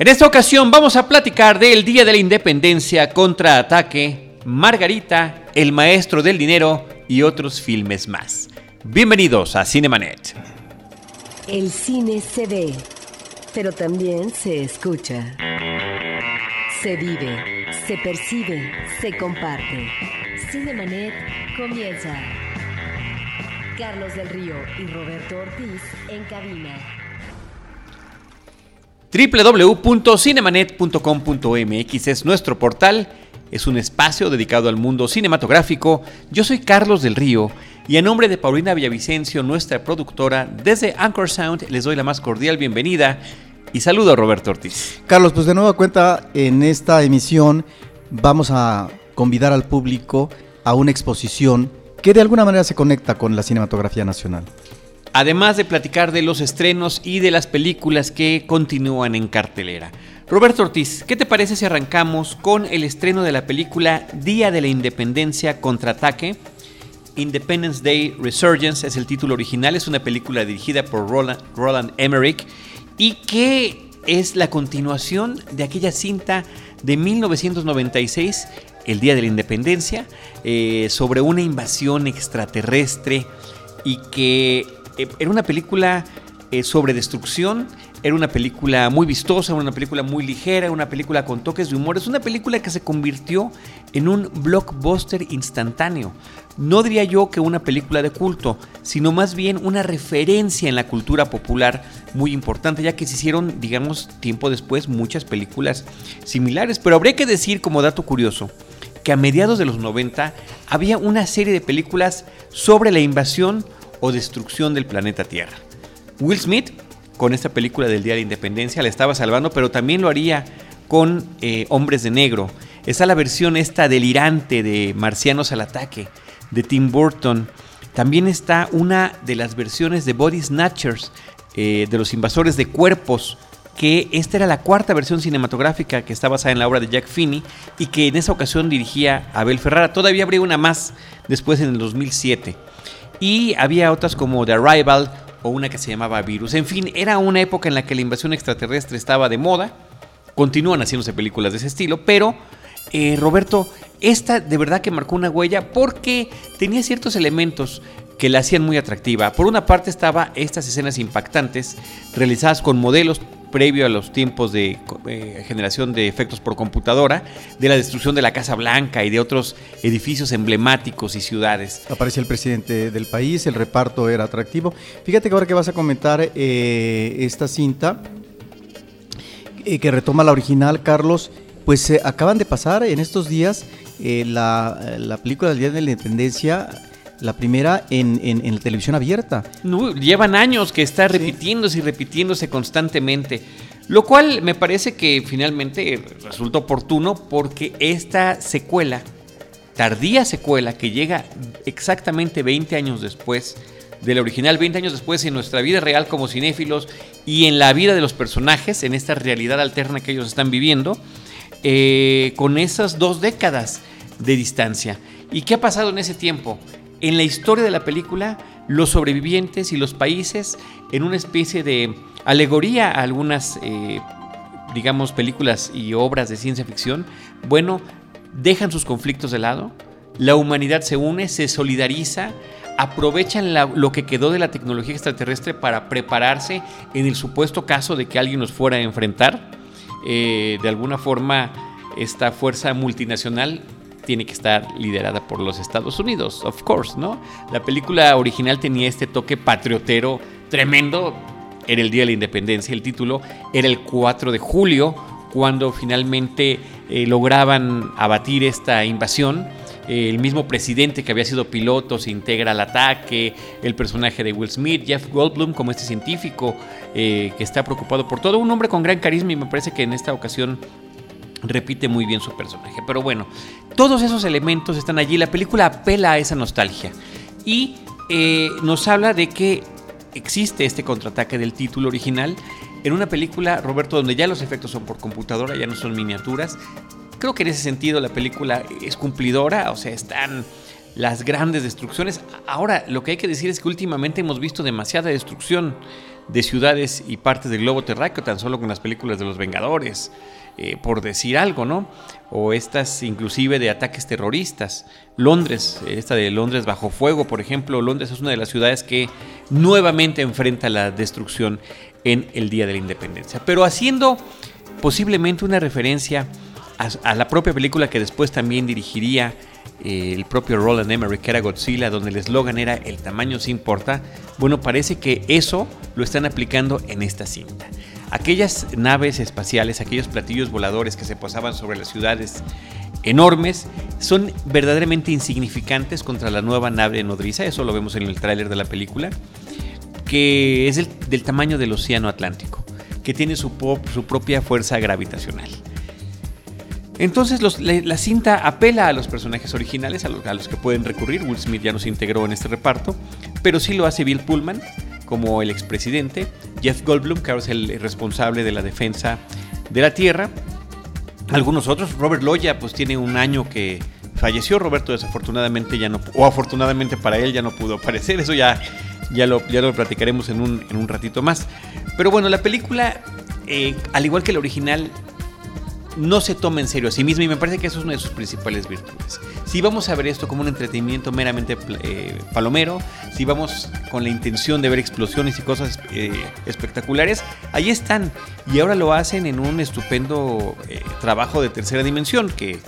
En esta ocasión vamos a platicar del Día de la Independencia, Contraataque, Margarita, El Maestro del Dinero y otros filmes más. Bienvenidos a Cinemanet. El cine se ve, pero también se escucha. Se vive, se percibe, se comparte. Cinemanet comienza. Carlos del Río y Roberto Ortiz en cabina www.cinemanet.com.mx es nuestro portal, es un espacio dedicado al mundo cinematográfico. Yo soy Carlos del Río y a nombre de Paulina Villavicencio, nuestra productora, desde Anchor Sound les doy la más cordial bienvenida y saludo a Roberto Ortiz. Carlos, pues de nueva cuenta en esta emisión vamos a convidar al público a una exposición que de alguna manera se conecta con la cinematografía nacional además de platicar de los estrenos y de las películas que continúan en cartelera. Roberto Ortiz, ¿qué te parece si arrancamos con el estreno de la película Día de la Independencia Contraataque? Independence Day Resurgence es el título original, es una película dirigida por Roland, Emmerich y que es la continuación de aquella cinta de 1996, el Día de la Independencia, eh, sobre una invasión extraterrestre y que eh, era una película eh, sobre destrucción, era una película muy vistosa, una película muy ligera, una película con toques de humor. Es una película que se convirtió en un blockbuster instantáneo. No diría yo que una película de culto, sino más bien una referencia en la cultura popular muy importante, ya que se hicieron, digamos, tiempo después muchas películas similares. Pero habría que decir como dato curioso que a mediados de los 90 había una serie de películas sobre la invasión o destrucción del planeta Tierra. Will Smith, con esta película del Día de la Independencia, la estaba salvando, pero también lo haría con eh, Hombres de Negro. Está la versión esta delirante de Marcianos al Ataque, de Tim Burton. También está una de las versiones de Body Snatchers, eh, de los invasores de cuerpos, que esta era la cuarta versión cinematográfica que está basada en la obra de Jack Finney y que en esa ocasión dirigía Abel Ferrara. Todavía habría una más después en el 2007 y había otras como The Arrival o una que se llamaba Virus. En fin, era una época en la que la invasión extraterrestre estaba de moda. Continúan haciéndose películas de ese estilo, pero eh, Roberto, esta de verdad que marcó una huella porque tenía ciertos elementos que la hacían muy atractiva. Por una parte estaba estas escenas impactantes realizadas con modelos previo a los tiempos de eh, generación de efectos por computadora, de la destrucción de la Casa Blanca y de otros edificios emblemáticos y ciudades. Aparece el presidente del país, el reparto era atractivo. Fíjate que ahora que vas a comentar eh, esta cinta, eh, que retoma la original, Carlos, pues acaban de pasar en estos días la, la película del Día de la Independencia la primera en, en, la televisión abierta. llevan años que está repitiéndose y repitiéndose constantemente. Lo cual me parece que finalmente resulta oportuno porque esta secuela, tardía secuela, que llega exactamente 20 años después de la original, 20 años después en nuestra vida real como cinéfilos y en la vida de los personajes, en esta realidad alterna que ellos están viviendo, eh, con esas dos décadas de distancia. ¿Y qué ha pasado en ese tiempo? En la historia de la película los sobrevivientes y los países en una especie de alegoría a algunas, eh, digamos, películas y obras de ciencia ficción, bueno, dejan sus conflictos de lado, la humanidad se une, se solidariza, aprovechan lo que quedó de la tecnología extraterrestre para prepararse en el supuesto caso de que alguien nos fuera a enfrentar. Eh, de alguna forma, esta fuerza multinacional tiene que estar liderada por los Estados Unidos, of course, ¿no? La película original tenía este toque patriotero tremendo. Era el Día de la Independencia, el título era el 4 de julio, cuando finalmente eh, lograban abatir esta invasión. el mismo presidente que había sido piloto se integra al ataque, el personaje de Will Smith, Jeff Goldblum como este científico eh, que está preocupado por todo, un hombre con gran carisma y me parece que en esta ocasión repite muy bien su personaje. Pero bueno, todos esos elementos están allí. La película apela a esa nostalgia y eh, nos habla de que existe este contraataque del título original en una película, Roberto, donde ya los efectos son por computadora, ya no son miniaturas. Creo que en ese sentido la película es cumplidora, o sea, están las grandes destrucciones. Ahora, lo que hay que decir es que últimamente hemos visto demasiada destrucción de ciudades y partes del globo terráqueo, tan solo con las películas de los Vengadores, eh, por decir algo, ¿no? O estas inclusive de ataques terroristas. Londres, esta de Londres bajo fuego, por ejemplo, Londres es una de las ciudades que nuevamente enfrenta la destrucción en el Día de la Independencia. Pero haciendo posiblemente una referencia a, la propia película que después también dirigiría eh, el propio Roland Emmerich, que era Godzilla, donde el eslogan era el tamaño se importa, bueno, parece que eso lo están aplicando en esta cinta. Aquellas naves espaciales, aquellos platillos voladores que se posaban sobre las ciudades enormes, son verdaderamente insignificantes contra la nueva nave nodriza, eso lo vemos en el tráiler de la película, que es del tamaño del océano Atlántico, que tiene su, su propia fuerza gravitacional. Entonces la, cinta apela a los personajes originales, a, los que pueden recurrir. Will Smith ya no se integró en este reparto, pero sí lo hace Bill Pullman como el expresidente, Jeff Goldblum, que ahora es el responsable de la defensa de la Tierra. Algunos otros, Robert Loya, pues tiene un año que falleció. Roberto desafortunadamente ya no, o afortunadamente para él ya no pudo aparecer. Eso ya, ya, lo, ya lo platicaremos en un, en un ratito más. Pero bueno, la película, eh, al igual que la original, no se toma en serio a sí misma y me parece que eso es una de sus principales virtudes. Si vamos a ver esto como un entretenimiento meramente eh, palomero, si vamos con la intención de ver explosiones y cosas eh, espectaculares, ahí están. Y ahora lo hacen en un estupendo eh, trabajo de tercera dimensión que,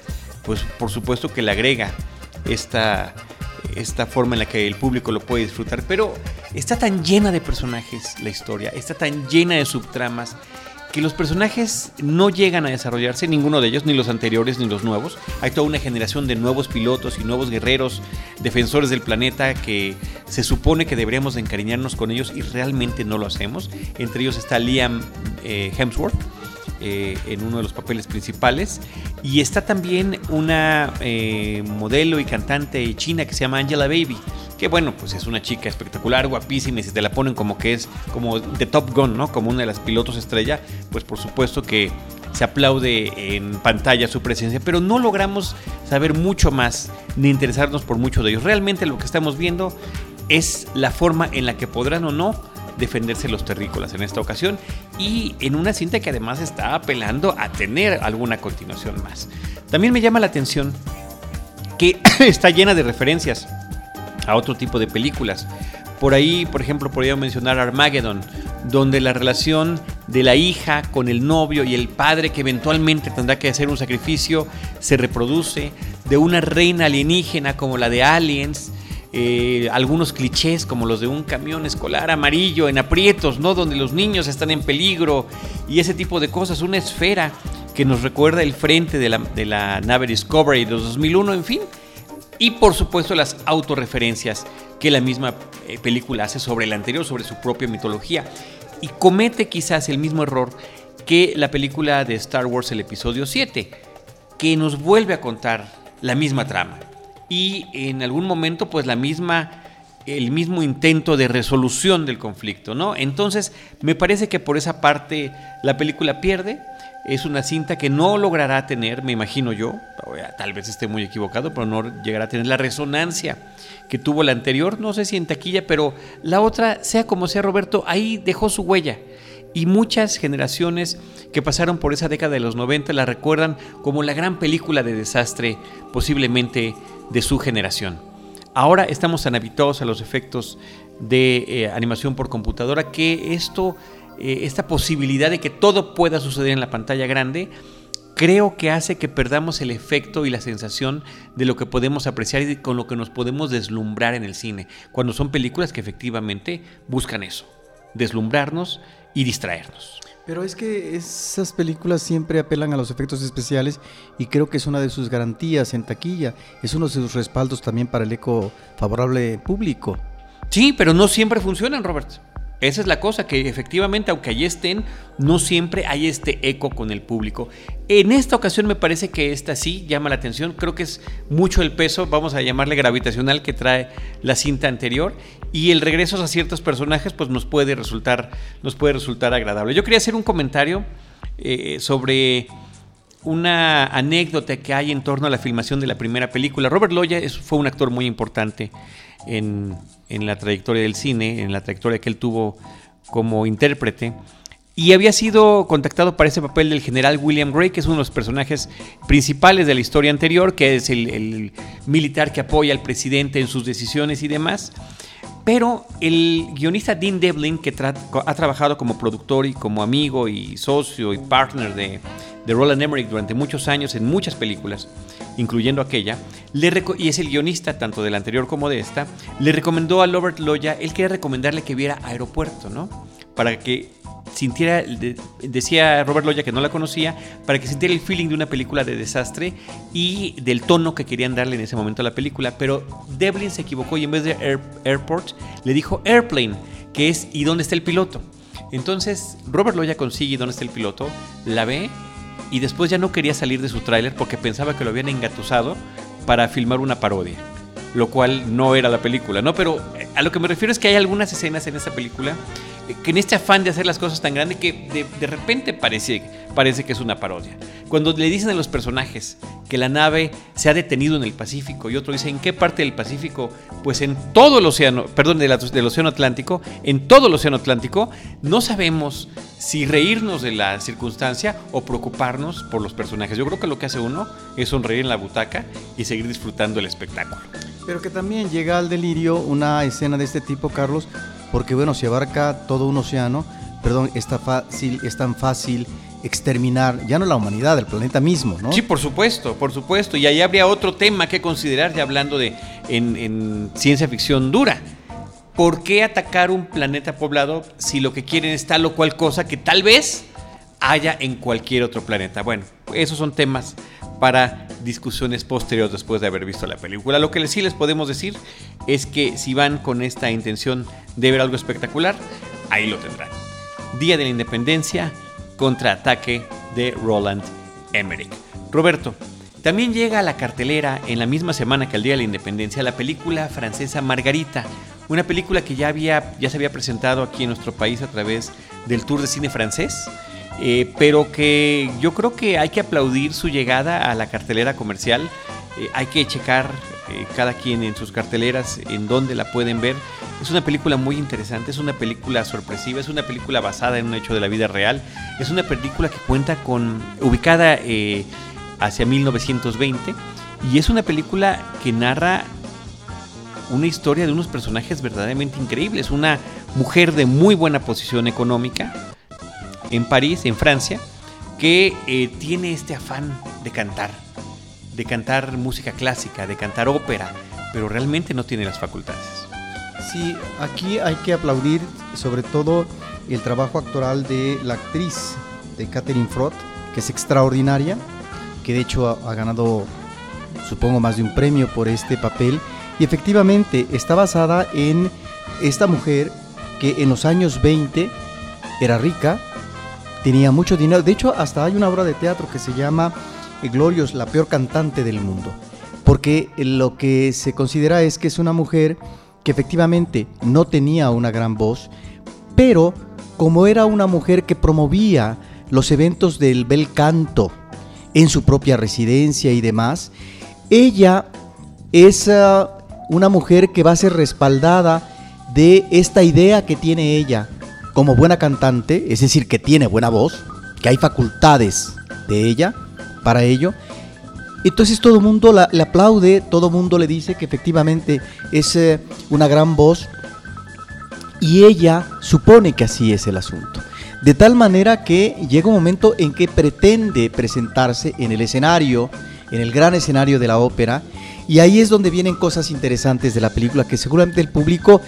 pues por supuesto que le agrega esta, esta forma en la que el público lo puede disfrutar. Pero está tan llena de personajes la historia, está tan llena de subtramas que los personajes no llegan a desarrollarse, ninguno de ellos, ni los anteriores ni los nuevos. Hay toda una generación de nuevos pilotos y nuevos guerreros, defensores del planeta, que se supone que deberíamos encariñarnos con ellos y realmente no lo hacemos. Entre ellos está Liam eh, Hemsworth. Eh, en uno de los papeles principales y está también una eh, modelo y cantante china que se llama Angela Baby que bueno, pues es una chica espectacular, guapísima, y si te la ponen como que es como de Top Gun, ¿no? Como una de las pilotos estrella, pues por supuesto que se aplaude en pantalla su presencia, pero no logramos saber mucho más ni interesarnos por mucho de ellos. Realmente lo que estamos viendo es la forma en la que podrán o no defenderse los terrícolas en esta ocasión y en una cinta que además está apelando a tener alguna continuación más. También me llama la atención que está llena de referencias a otro tipo de películas. Por ahí, por ejemplo, podría mencionar Armageddon, donde la relación de la hija con el novio y el padre que eventualmente tendrá que hacer un sacrificio se reproduce, de una reina alienígena como la de Aliens, eh, algunos clichés como los de un camión escolar amarillo en aprietos, ¿no? Donde los niños están en peligro y ese tipo de cosas, una esfera que nos recuerda el frente de la, de la nave Discovery de 2001, en fin, y por supuesto las autorreferencias que la misma eh, película hace sobre el anterior, sobre su propia mitología. Y comete quizás el mismo error que la película de Star Wars, el episodio 7, que nos vuelve a contar la misma trama. Y en algún momento, pues la misma el mismo intento de resolución del conflicto, ¿no? Entonces, me parece que por esa parte la película pierde, es una cinta que no logrará tener, me imagino yo, tal vez esté muy equivocado, pero no llegará a tener la resonancia que tuvo la anterior, no sé si en taquilla, pero la otra, sea como sea Roberto, ahí dejó su huella. Y muchas generaciones que pasaron por esa década de los 90 la recuerdan como la gran película de desastre posiblemente de su generación. Ahora estamos tan habituados a los efectos de eh, animación por computadora que esto eh, esta posibilidad de que todo pueda suceder en la pantalla grande, creo que hace que perdamos el efecto y la sensación de lo que podemos apreciar y con lo que nos podemos deslumbrar en el cine, cuando son películas que efectivamente buscan eso, deslumbrarnos y distraernos. Pero es que esas películas siempre apelan a los efectos especiales y creo que es una de sus garantías en taquilla, es uno de sus respaldos también para el eco favorable público. Sí, pero no siempre funcionan, Robert. Esa es la cosa, que efectivamente, aunque allí estén, no siempre hay este eco con el público. En esta ocasión me parece que esta sí llama la atención. Creo que es mucho el peso, vamos a llamarle gravitacional, que trae la cinta anterior. Y el regreso a ciertos personajes, pues nos puede resultar, nos puede resultar agradable. Yo quería hacer un comentario eh, sobre una anécdota que hay en torno a la filmación de la primera película. Robert Loya fue un actor muy importante en, la trayectoria del cine, en la trayectoria que él tuvo como intérprete y había sido contactado para ese papel del general William Gray, que es uno de los personajes principales de la historia anterior, que es el, militar que apoya al presidente en sus decisiones y demás. Pero el guionista Dean Devlin, que ha trabajado como productor y como amigo y socio y partner de, de Roland Emmerich durante muchos años en muchas películas, incluyendo aquella, le y es el guionista tanto de la anterior como de esta, le recomendó a Robert Loya, él quería recomendarle que viera Aeropuerto, ¿no? Para que sintiera, decía Robert Loya que no la conocía, para que sintiera el feeling de una película de desastre y del tono que querían darle en ese momento a la película. Pero Devlin se equivocó y en vez de Airport le dijo Airplane, que es ¿y dónde está el piloto? Entonces Robert Loya consigue dónde está el piloto, la ve y después ya no quería salir de su tráiler porque pensaba que lo habían engatusado para filmar una parodia lo cual no era la película, ¿no? Pero eh, a lo que me refiero es que hay algunas escenas en esa película que en este afán de hacer las cosas tan grandes que de, repente parece, parece que es una parodia. Cuando le dicen a los personajes que la nave se ha detenido en el Pacífico y otro dice en qué parte del Pacífico, pues en todo el océano, perdón, del Océano Atlántico, en todo el Océano Atlántico, no sabemos si reírnos de la circunstancia o preocuparnos por los personajes. Yo creo que lo que hace uno es sonreír en la butaca y seguir disfrutando el espectáculo. Pero que también llega al delirio una escena de este tipo, Carlos, porque bueno, si abarca todo un océano, perdón, es, fácil, es tan fácil exterminar ya no la humanidad, el planeta mismo, ¿no? Sí, por supuesto, por supuesto. Y ahí habría otro tema que considerar ya hablando de en, ciencia ficción dura. ¿Por qué atacar un planeta poblado si lo que quieren es tal o cual cosa que tal vez haya en cualquier otro planeta? Bueno, esos son temas para discusiones posteriores después de haber visto la película. Lo que sí les podemos decir es que si van con esta intención de ver algo espectacular, ahí lo tendrán. Día de la Independencia, contraataque de Roland Emmerich. Roberto, también llega a la cartelera en la misma semana que el Día de la Independencia la película francesa Margarita, una película que ya, había, ya se había presentado aquí en nuestro país a través del Tour de Cine Francés eh, pero que yo creo que hay que aplaudir su llegada a la cartelera comercial. Eh, hay que checar eh, cada quien en sus carteleras en dónde la pueden ver. Es una película muy interesante, es una película sorpresiva, es una película basada en un hecho de la vida real. Es una película que cuenta con, ubicada hacia 1920, y es una película que narra una historia de unos personajes verdaderamente increíbles. Una mujer de muy buena posición económica, en París, en Francia, que eh, tiene este afán de cantar, de cantar música clásica, de cantar ópera, pero realmente no tiene las facultades. Sí, aquí hay que aplaudir sobre todo el trabajo actoral de la actriz de Catherine Frott, que es extraordinaria, que de hecho ha, ha ganado, supongo, más de un premio por este papel. Y efectivamente está basada en esta mujer que en los años 20 era rica, tenía mucho dinero. De hecho, hasta hay una obra de teatro que se llama Glorious, la peor cantante del mundo. Porque lo que se considera es que es una mujer que efectivamente no tenía una gran voz, pero como era una mujer que promovía los eventos del bel canto en su propia residencia y demás, ella es ah, una mujer que va a ser respaldada de esta idea que tiene ella como buena cantante, es decir, que tiene buena voz, que hay facultades de ella para ello. Entonces todo el mundo le aplaude, todo el mundo le dice que efectivamente es eh, una gran voz y ella supone que así es el asunto. De tal manera que llega un momento en que pretende presentarse en el escenario, en el gran escenario de la ópera, y ahí es donde vienen cosas interesantes de la película que seguramente el público,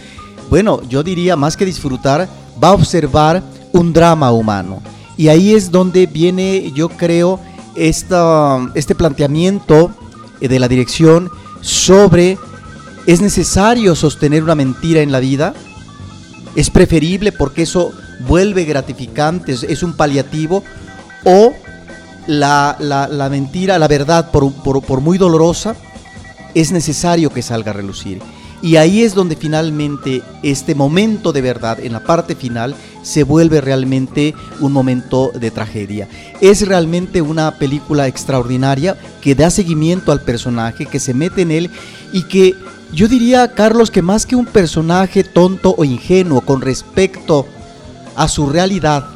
bueno, yo diría más que disfrutar, va a observar un drama humano. Y ahí es donde viene, yo creo, esta, este planteamiento eh, de la dirección sobre es necesario sostener una mentira en la vida, es preferible porque eso vuelve gratificante, es, un paliativo, o la, mentira, la verdad, por, por muy dolorosa, es necesario que salga a relucir. Y ahí es donde finalmente este momento de verdad, en la parte final, se vuelve realmente un momento de tragedia. Es realmente una película extraordinaria que da seguimiento al personaje, que se mete en él y que yo diría, Carlos, que más que un personaje tonto o ingenuo con respecto a su realidad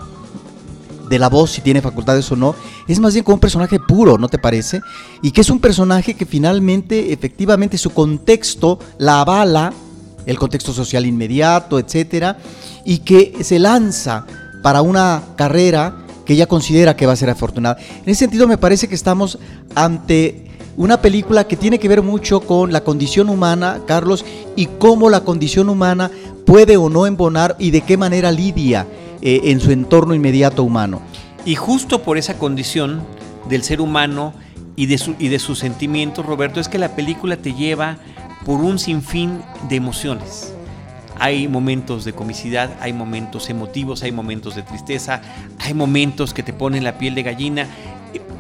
de la voz, si tiene facultades o no, es más bien como un personaje puro, ¿no te parece? Y que es un personaje que finalmente, efectivamente, su contexto la avala, el contexto social inmediato, etcétera, y que se lanza para una carrera que ella considera que va a ser afortunada. En ese sentido, me parece que estamos ante una película que tiene que ver mucho con la condición humana, Carlos, y cómo la condición humana puede o no embonar y de qué manera lidia eh, en su entorno inmediato humano. Y justo por esa condición del ser humano y de, su, y de sus sentimientos, Roberto, es que la película te lleva por un sinfín de emociones. Hay momentos de comicidad, hay momentos emotivos, hay momentos de tristeza, hay momentos que te ponen la piel de gallina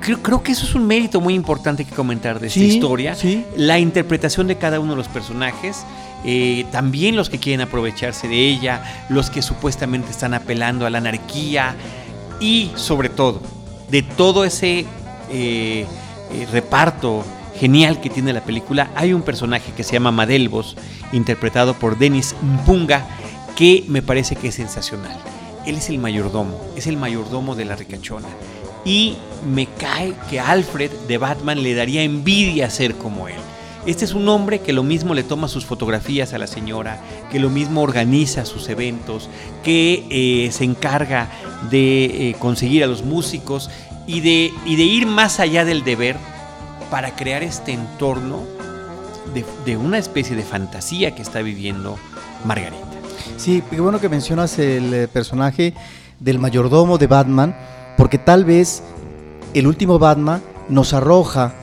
creo, que eso es un mérito muy importante que comentar de esta historia. La interpretación de cada uno de los personajes. Eh, también los que quieren aprovecharse de ella, los que supuestamente están apelando a la anarquía y sobre todo de todo ese eh, eh, reparto genial que tiene la película, hay un personaje que se llama Madelbos, interpretado por Denis Mpunga, que me parece que es sensacional. Él es el mayordomo, es el mayordomo de la ricachona y me cae que Alfred de Batman le daría envidia ser como él. Este es un hombre que lo mismo le toma sus fotografías a la señora, que lo mismo organiza sus eventos, que eh, se encarga de eh, conseguir a los músicos y de, ir más allá del deber para crear este entorno de, de una especie de fantasía que está viviendo Margarita. Sí, qué bueno que mencionas el eh, personaje del mayordomo de Batman porque tal vez el último Batman nos arroja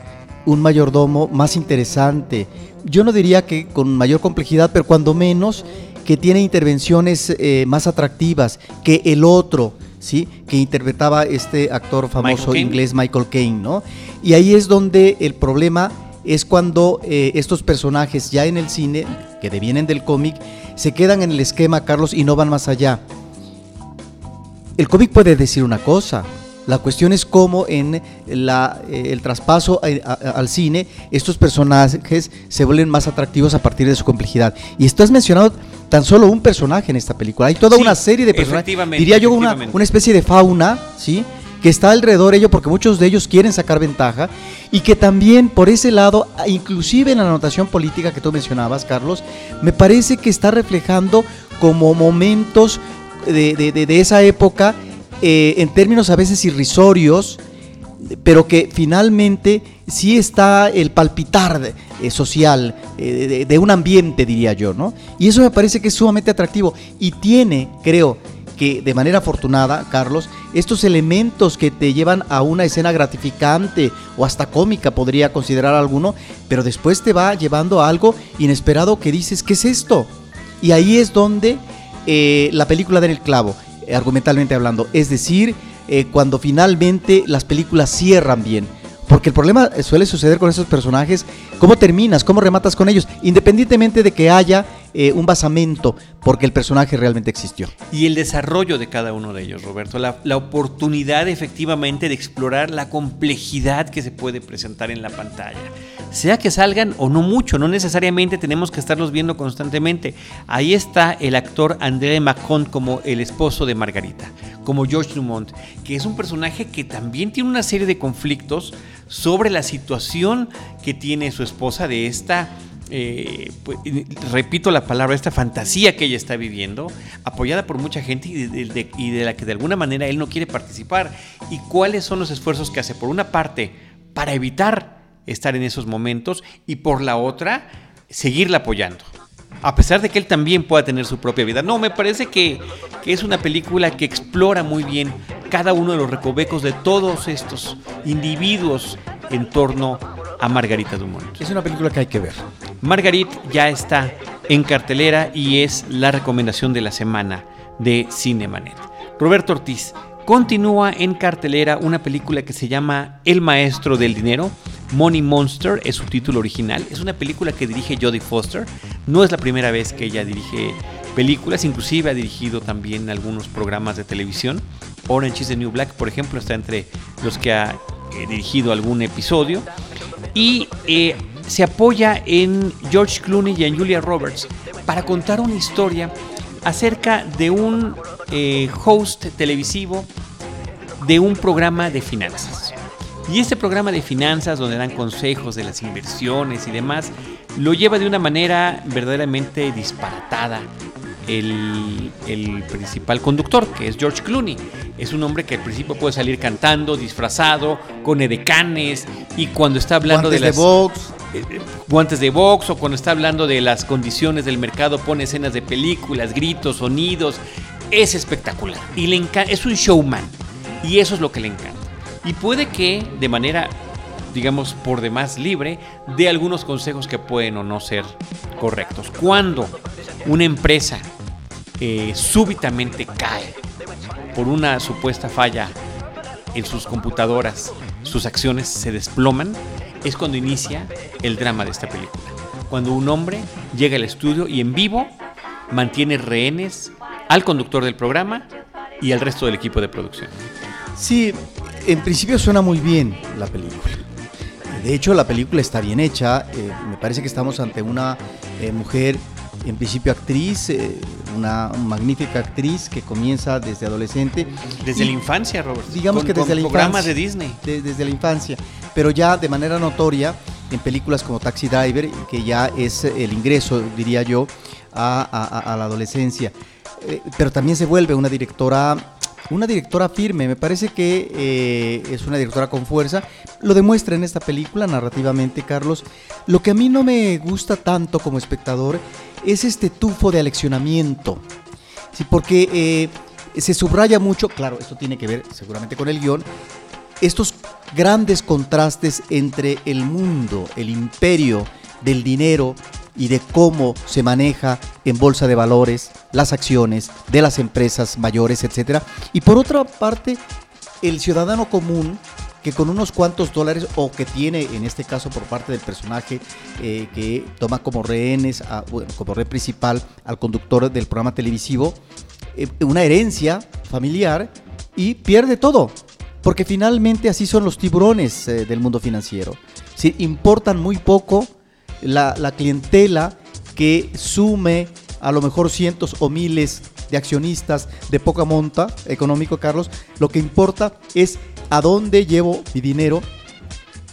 un mayordomo más interesante. Yo no diría que con mayor complejidad, pero cuando menos que tiene intervenciones eh, más atractivas que el otro, ¿sí? Que interpretaba este actor famoso inglés Michael Caine, ¿no? Y ahí es donde el problema es cuando eh, estos personajes ya en el cine, que devienen del cómic, se quedan en el esquema, Carlos, y no van más allá el cómic puede decir una cosa. La cuestión es cómo en la, eh, el traspaso al cine estos personajes se vuelven más atractivos a partir de su complejidad. Y estás mencionando tan solo un personaje en esta película. Hay toda una serie de personajes. Diría yo una, una especie de fauna, ¿sí? que está alrededor de ellos porque muchos de ellos quieren sacar ventaja y que también por ese lado, inclusive en la anotación política que tú mencionabas, Carlos, me parece que está reflejando como momentos de, esa época eh, en términos a veces irrisorios, pero que finalmente sí está el palpitar eh, social, eh, de, un ambiente, diría yo, ¿no? Y eso me parece que es sumamente atractivo y tiene, creo, que de manera afortunada, Carlos, estos elementos que te llevan a una escena gratificante o hasta cómica, podría considerar alguno, pero después te va llevando a algo inesperado que dices, ¿qué es esto? Y ahí es donde eh, la película da el clavo, eh, argumentalmente hablando. Es decir, eh, cuando finalmente las películas cierran bien. Porque el problema suele suceder con esos personajes, cómo terminas, cómo rematas con ellos, independientemente de que haya un basamento, porque el personaje realmente existió. Y el desarrollo de cada uno de ellos, Roberto, la, la, oportunidad efectivamente de explorar la complejidad que se puede presentar en la pantalla sea que salgan o no mucho, no necesariamente tenemos que estarlos viendo constantemente. Ahí está el actor André Macon como el esposo de Margarita, como George Dumont, que es un personaje que también tiene una serie de conflictos sobre la situación que tiene su esposa de esta eh, pues, repito la palabra, esta fantasía que ella está viviendo, apoyada por mucha gente y de, la que de alguna manera él no quiere participar. ¿Y cuáles son los esfuerzos que hace? Por una parte, para evitar estar en esos momentos y por la otra, seguirla apoyando. A pesar de que él también pueda tener su propia vida. No, me parece que, es una película que explora muy bien cada uno de los recovecos de todos estos individuos en torno a Margarita Dumont. Es una película que hay que ver. Margarit ya está en cartelera y es la recomendación de la semana de Cinemanet. Roberto Ortiz, continúa en cartelera una película que se llama El Maestro del Dinero, Money Monster es su título original. Es una película que dirige Jodie Foster. No es la primera vez que ella dirige películas, inclusive ha dirigido también algunos programas de televisión. Orange is the New Black, por ejemplo, está entre los que ha eh, dirigido algún episodio. Y eh, se apoya en George Clooney y en Julia Roberts para contar una historia acerca de un eh, host televisivo de un programa de finanzas. Y este programa de finanzas, donde dan consejos de las inversiones y demás, lo lleva de una manera verdaderamente disparatada el, el, principal conductor, que es George Clooney. Es un hombre que al principio puede salir cantando, disfrazado, con edecanes, y cuando está hablando Guantes de las... box. eh, eh, guantes de box o cuando está hablando de las condiciones del mercado pone escenas de películas, gritos, sonidos. Es espectacular. Y le encanta, es un showman. Y eso es lo que le encanta. Y puede que de manera, digamos, por demás libre, dé algunos consejos que pueden o no ser correctos. Cuando una empresa eh, súbitamente cae por una supuesta falla en sus computadoras, sus acciones se desploman, es cuando inicia el drama de esta película. Cuando un hombre llega al estudio y en vivo mantiene rehenes al conductor del programa y al resto del equipo de producción. Sí, en principio suena muy bien la película. De hecho, la película está bien hecha. eh, me parece que estamos ante una eh, mujer, en principio actriz, eh, una magnífica actriz que comienza desde adolescente. Desde Y- la infancia, Robert. Digamos Con- que desde con la programas infancia. de Disney. de- desde la infancia, pero ya de manera notoria en películas como Taxi Driver, que ya es el ingreso, diría yo, a, a- a- a la adolescencia. Pero también se vuelve una directora, una directora firme. Me parece que eh, es una directora con fuerza. Lo demuestra en esta película narrativamente, Carlos. Lo que a mí no me gusta tanto como espectador es este tufo de aleccionamiento. Sí, porque eh, se subraya mucho, claro, esto tiene que ver seguramente con el guion, estos grandes contrastes entre el mundo, el imperio del dinero y de cómo se maneja en bolsa de valores las acciones de las empresas mayores, etcétera, y por otra parte el ciudadano común que con unos cuantos dólares o que tiene en este caso por parte del personaje eh, que toma como rehenes, a- bueno, como rehén principal al conductor del programa televisivo, eh, una herencia familiar y pierde todo. Porque finalmente así son los tiburones eh, del mundo financiero. Sí, importan muy poco la, la clientela que sume a lo mejor cientos o miles de accionistas de poca monta económico, Carlos. Lo que importa es a dónde llevo mi dinero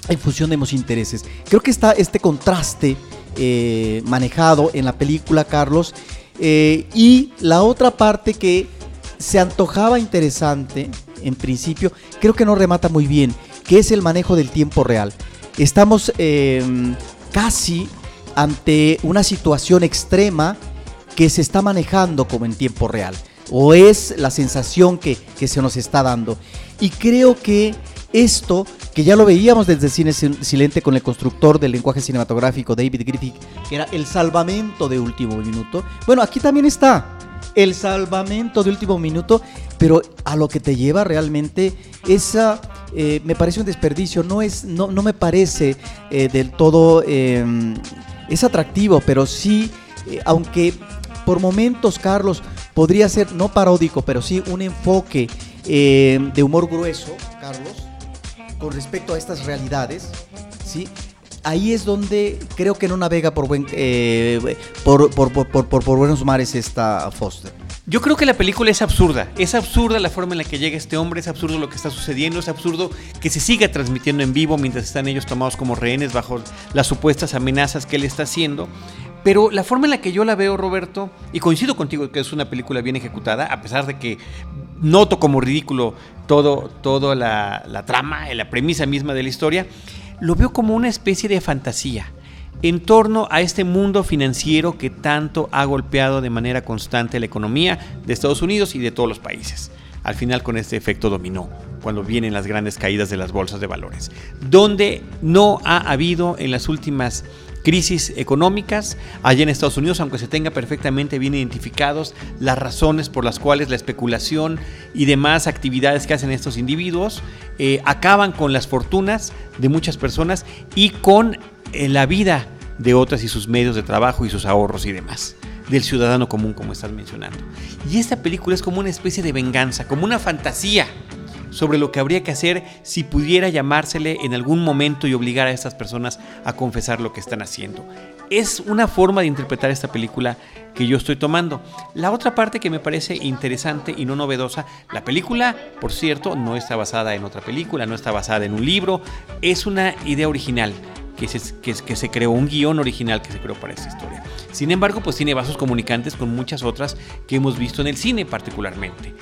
en función de mis intereses. Creo que está este contraste eh, manejado en la película, Carlos. eh, y la otra parte que se antojaba interesante, en principio, creo que no remata muy bien, que es el manejo del tiempo real. Estamos eh, casi ante una situación extrema que se está manejando como en tiempo real. O es la sensación que, que se nos está dando. Y creo que esto, que ya lo veíamos desde Cine Sil- Silente con el constructor del lenguaje cinematográfico, David Griffith, que era el salvamento de último minuto. Bueno, aquí también está el salvamento de último minuto, pero a lo que te lleva realmente esa, eh, me parece un desperdicio, no, es, no, no me parece eh, del todo, eh, es atractivo, pero sí, eh, aunque por momentos, Carlos, podría ser no paródico, pero sí un enfoque eh, de humor grueso, Carlos, con respecto a estas realidades, ¿sí? Ahí es donde creo que no navega por, buen, eh, por, buenos mares esta Foster. Yo creo que la película es absurda. Es absurda la forma en la que llega este hombre, es absurdo lo que está sucediendo, es absurdo que se siga transmitiendo en vivo mientras están ellos tomados como rehenes bajo las supuestas amenazas que él está haciendo. Pero la forma en la que yo la veo, Roberto, y coincido contigo que es una película bien ejecutada, a pesar de que noto como ridículo todo, la, la trama, la premisa misma de la historia, lo veo como una especie de fantasía en torno a este mundo financiero que tanto ha golpeado de manera constante la economía de Estados Unidos y de todos los países. Al final con este efecto dominó, cuando vienen las grandes caídas de las bolsas de valores, donde no ha habido en las últimas crisis económicas allá en Estados Unidos, aunque se tenga perfectamente bien identificados las razones por las cuales la especulación y demás actividades que hacen estos individuos eh, acaban con las fortunas de muchas personas y con eh, la vida de otras y sus medios de trabajo y sus ahorros y demás del ciudadano común como estás mencionando. Y esta película es como una especie de venganza, como una fantasía sobre lo que habría que hacer si pudiera llamársele en algún momento y obligar a estas personas a confesar lo que están haciendo. es una forma de interpretar esta película que yo estoy tomando. La otra parte que me parece interesante y no novedosa, la película, por cierto, no está basada en otra película, no está basada en un libro, es una idea original. Que se, que, se creó un guion original que se creó para esta historia. Sin embargo, pues tiene vasos comunicantes con muchas otras que hemos visto en el cine particularmente.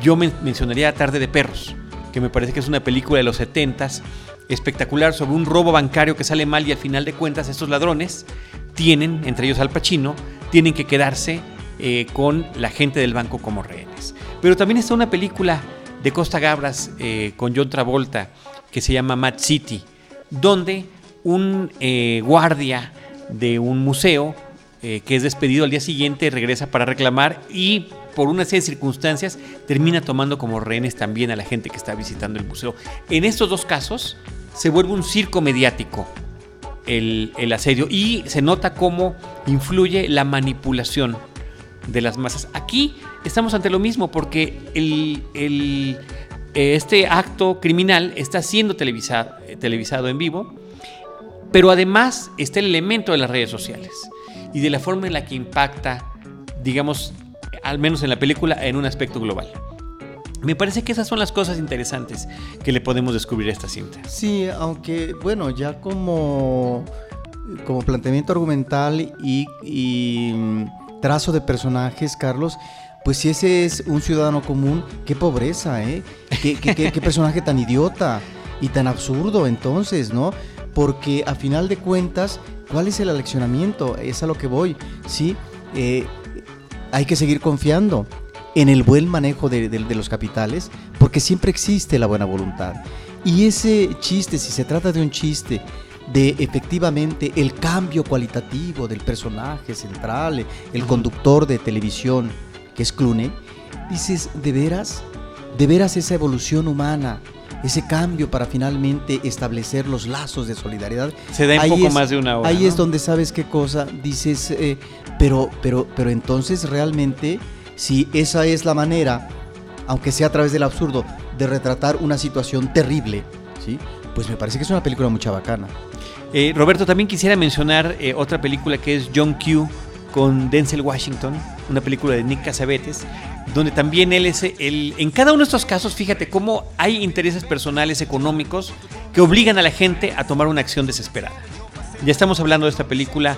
Yo mencionaría Tarde de Perros, que me parece que es una película de los 70s espectacular sobre un robo bancario que sale mal y al final de cuentas estos ladrones tienen, entre ellos Al Pacino, tienen que quedarse eh, con la gente del banco como rehenes. Pero también está una película de Costa Gabras eh, con John Travolta que se llama Mad City, donde un eh, guardia de un museo que es despedido al día siguiente regresa para reclamar y por una serie de circunstancias termina tomando como rehenes también a la gente que está visitando el museo. En estos dos casos se vuelve un circo mediático el, asedio y se nota cómo influye la manipulación de las masas. Aquí estamos ante lo mismo porque el, este acto criminal está siendo televisado, televisado en vivo, pero además está el elemento de las redes sociales y de la forma en la que impacta, digamos, al menos en la película, en un aspecto global. Me parece que esas son las cosas interesantes que le podemos descubrir a esta cinta. Sí, aunque bueno, ya como, como planteamiento argumental y, mm, trazo de personajes, Carlos, pues si ese es un ciudadano común, qué pobreza, ¿eh? Qué, qué, personaje tan idiota y tan absurdo entonces, ¿no? Porque a final de cuentas, ¿cuál es el aleccionamiento? Es a lo que voy, ¿sí? Eh, hay que seguir confiando en el buen manejo de, los capitales, porque siempre existe la buena voluntad. Y ese chiste, si se trata de un chiste, de efectivamente el cambio cualitativo del personaje central, el conductor de televisión, que es Clooney, dices, ¿de veras? ¿De veras esa evolución humana? Ese cambio para finalmente establecer los lazos de solidaridad. Se da un poco más de una hora. Ahí es donde sabes qué cosa, dices, eh, pero, pero, pero entonces realmente, si esa es la manera, aunque sea a través del absurdo, de retratar una situación terrible, ¿sí? pues me parece que es una película muy bacana. Eh, Roberto, también quisiera mencionar eh, otra película que es John Q con Denzel Washington, una película de Nick Casavetes, donde también él es el... En cada uno de estos casos, fíjate cómo hay intereses personales, económicos, que obligan a la gente a tomar una acción desesperada. Ya estamos hablando de esta película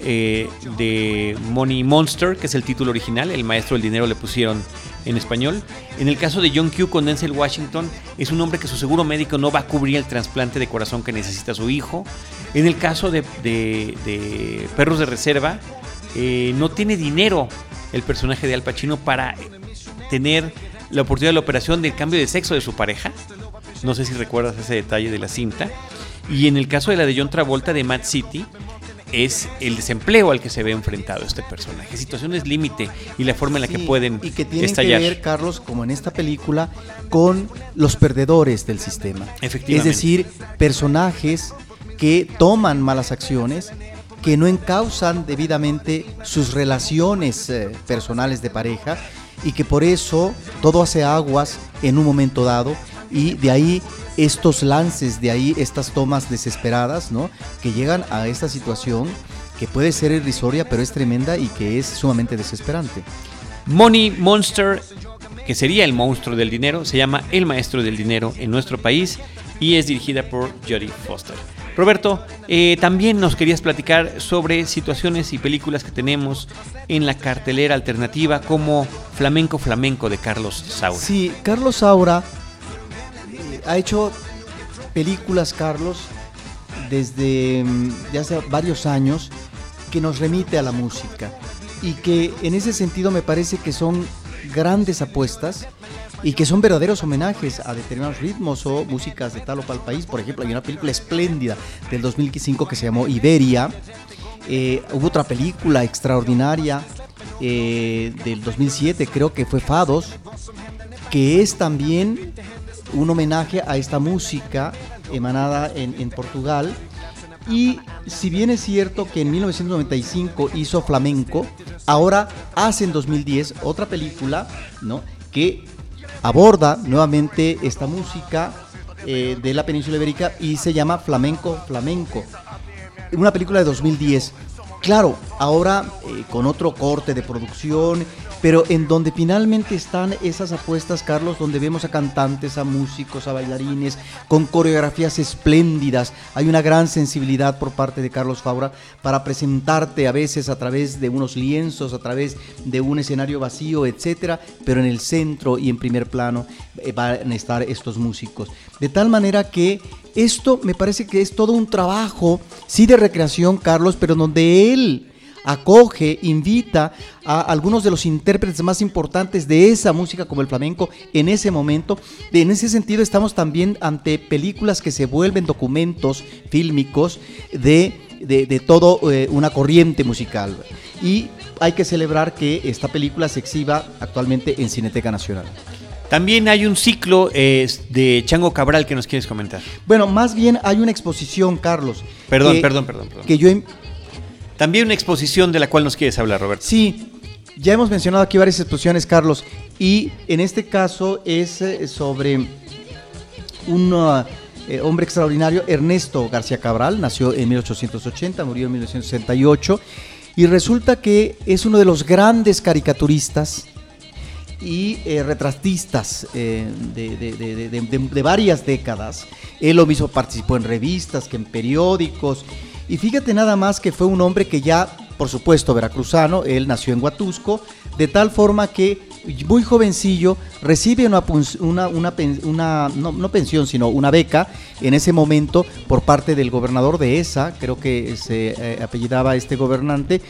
eh, de Money Monster, que es el título original, el maestro del dinero le pusieron en español. En el caso de John Q con Denzel Washington, es un hombre que su seguro médico no va a cubrir el trasplante de corazón que necesita su hijo. En el caso de, Perros de Reserva, eh, no tiene dinero el personaje de Al Pacino para tener la oportunidad de la operación del cambio de sexo de su pareja. No sé si recuerdas ese detalle de la cinta. Y en el caso de la de John Travolta de Mad City, es el desempleo al que se ve enfrentado este personaje, situaciones límite y la forma en la que pueden y que tienen que ver, Carlos, como en esta película, con los perdedores del sistema. Es decir, personajes que toman malas acciones, que no encausan debidamente sus relaciones eh, personales de pareja y que por eso todo hace aguas en un momento dado y de ahí estos lances, de ahí estas tomas desesperadas, ¿no? Que llegan a esta situación que puede ser irrisoria, pero es tremenda y que es sumamente desesperante. Money Monster, que sería el monstruo del dinero, se llama El Maestro del Dinero en nuestro país y es dirigida por Jodie Foster. Roberto, eh, también nos querías platicar sobre situaciones y películas que tenemos en la cartelera alternativa como Flamenco Flamenco de Carlos Saura. Sí, Carlos Saura ha hecho películas, Carlos, desde mm, ya hace varios años, que nos remite a la música y que en ese sentido me parece que son grandes apuestas y que son verdaderos homenajes a determinados ritmos o músicas de tal o cual país. Por ejemplo, hay una película espléndida del 2005 que se llamó Iberia. Eh, hubo otra película extraordinaria eh, del 2007, creo que fue Fados, que es también un homenaje a esta música emanada en, Portugal. Y si bien es cierto que en 1995 hizo flamenco, ahora hace en 2010 otra película ¿no? que aborda nuevamente esta música eh, de la península ibérica y se llama Flamenco Flamenco. Una película de 2010 Claro, ahora eh, con otro corte de producción, pero en donde finalmente están esas apuestas, Carlos, donde vemos a cantantes, a músicos, a bailarines, con coreografías espléndidas. Hay una gran sensibilidad por parte de Carlos Faura para presentarte a veces a través de unos lienzos, a través de un escenario vacío, etcétera, pero en el centro y en primer plano eh, van a estar estos músicos. De tal manera que esto me parece que es todo un trabajo, sí de recreación, Carlos, pero donde él acoge, invita a algunos de los intérpretes más importantes de esa música como el flamenco en ese momento. En ese sentido estamos también ante películas que se vuelven documentos fílmicos de, de, todo eh, una corriente musical. Y hay que celebrar que esta película se exhiba actualmente en Cineteca Nacional. También hay un ciclo eh, de Chango Cabral que nos quieres comentar. Bueno, más bien hay una exposición, Carlos. Perdón, perdón, perdón, perdón. Que yo también una exposición de la cual nos quieres hablar, Roberto. Sí, ya hemos mencionado aquí varias exposiciones, Carlos, y en este caso es eh, sobre un uh, eh, hombre extraordinario, Ernesto García Cabral, nació en 1880, murió en 1968, y resulta que es uno de los grandes caricaturistas y eh, retratistas de, varias décadas. Él lo mismo participó en revistas que en periódicos y fíjate nada más que fue un hombre que ya, por supuesto, veracruzano, él nació en Huatusco, de tal forma que muy jovencillo recibe una, una, no, pensión, sino una beca en ese momento por parte del gobernador de ESA, creo que se eh, apellidaba este gobernante,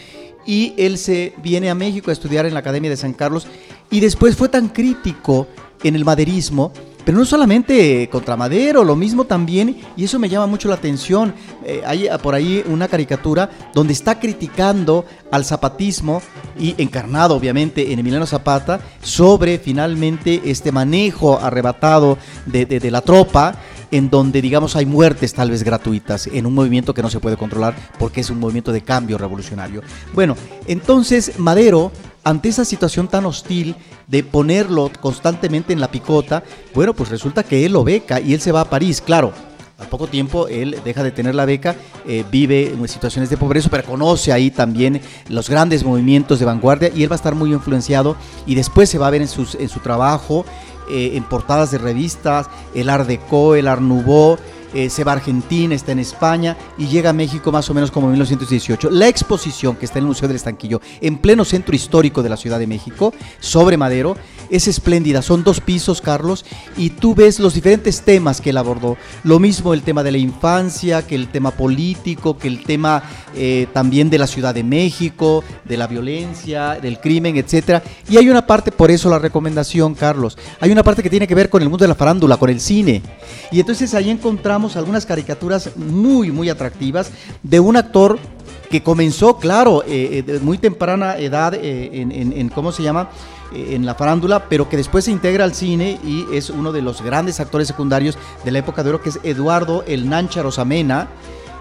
y él se viene a México a estudiar en la Academia de San Carlos y después fue tan crítico en el maderismo pero no solamente contra Madero, lo mismo también, y eso me llama mucho la atención, eh, hay ah, por ahí una caricatura donde está criticando al zapatismo y encarnado obviamente en Emiliano Zapata sobre finalmente este manejo arrebatado de, la tropa en donde digamos hay muertes tal vez gratuitas en un movimiento que no se puede controlar porque es un movimiento de cambio revolucionario. Bueno, entonces Madero ante esa situación tan hostil de ponerlo constantemente en la picota, bueno, pues resulta que él lo beca y él se va a París, claro. Al poco tiempo él deja de tener la beca, eh, vive en situaciones de pobreza, pero conoce ahí también los grandes movimientos de vanguardia y él va a estar muy influenciado y después se va a ver en, su trabajo, eh, en portadas de revistas, el Art Deco, el Art Nouveau, eh, se va a Argentina, está en España y llega a México más o menos como en 1918. La exposición que está en el Museo del Estanquillo, en pleno centro histórico de la Ciudad de México, sobre Madero, es espléndida. Son dos pisos, Carlos, y tú ves los diferentes temas que él abordó. Lo mismo el tema de la infancia, que el tema político, que el tema eh, también de la Ciudad de México, de la violencia, del crimen, etcétera. Y hay una parte, por eso la recomendación, Carlos, hay una parte que tiene que ver con el mundo de la farándula, con el cine. Y entonces ahí encontramos algunas caricaturas muy, muy atractivas de un actor que comenzó, claro, eh, eh, muy temprana edad en, ¿cómo se llama? en la farándula, pero que después se integra al cine y es uno de los grandes actores secundarios de la época de oro, que es Eduardo el Nancha Rosamena.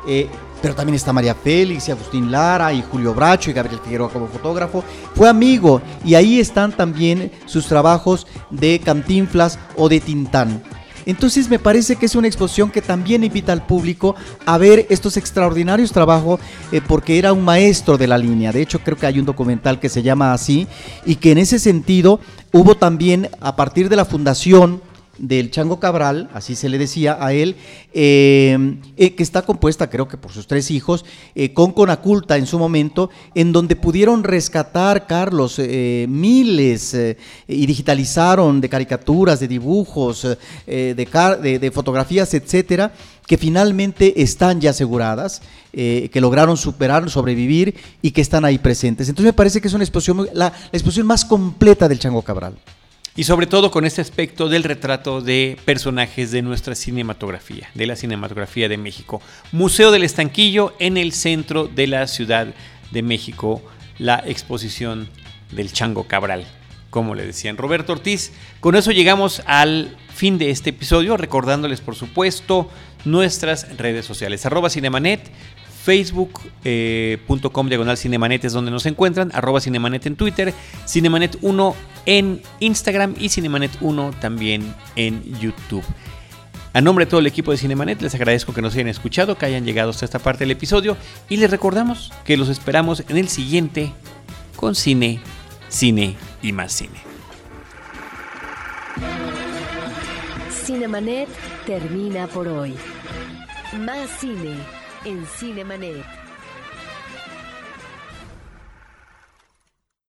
Eh, pero también está María Félix y Agustín Lara y Julio Bracho y Gabriel Figueroa como fotógrafo. Fue amigo y ahí están también sus trabajos de Cantinflas o de Tintán. Entonces me parece que es una exposición que también invita al público a ver estos extraordinarios trabajos eh, porque era un maestro de la línea. De hecho creo que hay un documental que se llama así y que en ese sentido hubo también a partir de la fundación del Chango Cabral, así se le decía a él, eh, eh, que está compuesta creo que por sus tres hijos, eh, con Conaculta en su momento, en donde pudieron rescatar, Carlos, miles y digitalizaron de caricaturas, de dibujos, de, fotografías, etcétera, que finalmente están ya aseguradas, que lograron superar, sobrevivir y que están ahí presentes. Entonces me parece que es una exposición, la exposición más completa del Chango Cabral. Y sobre todo con este aspecto del retrato de personajes de nuestra cinematografía, de la cinematografía de México. Museo del Estanquillo en el centro de la Ciudad de México, la exposición del Chango Cabral, como le decían Roberto Ortiz. Con eso llegamos al fin de este episodio, recordándoles por supuesto nuestras redes sociales, arroba cinemanet, facebook.com eh, diagonal cinemanet es donde nos encuentran, arroba cinemanet en Twitter, cinemanet1 en Instagram y cinemanet1 también en YouTube. A nombre de todo el equipo de Cinemanet, les agradezco que nos hayan escuchado, que hayan llegado hasta esta parte del episodio y les recordamos que los esperamos en el siguiente con cine, cine y más cine. Cinemanet termina por hoy. Más cine en Cinemanet.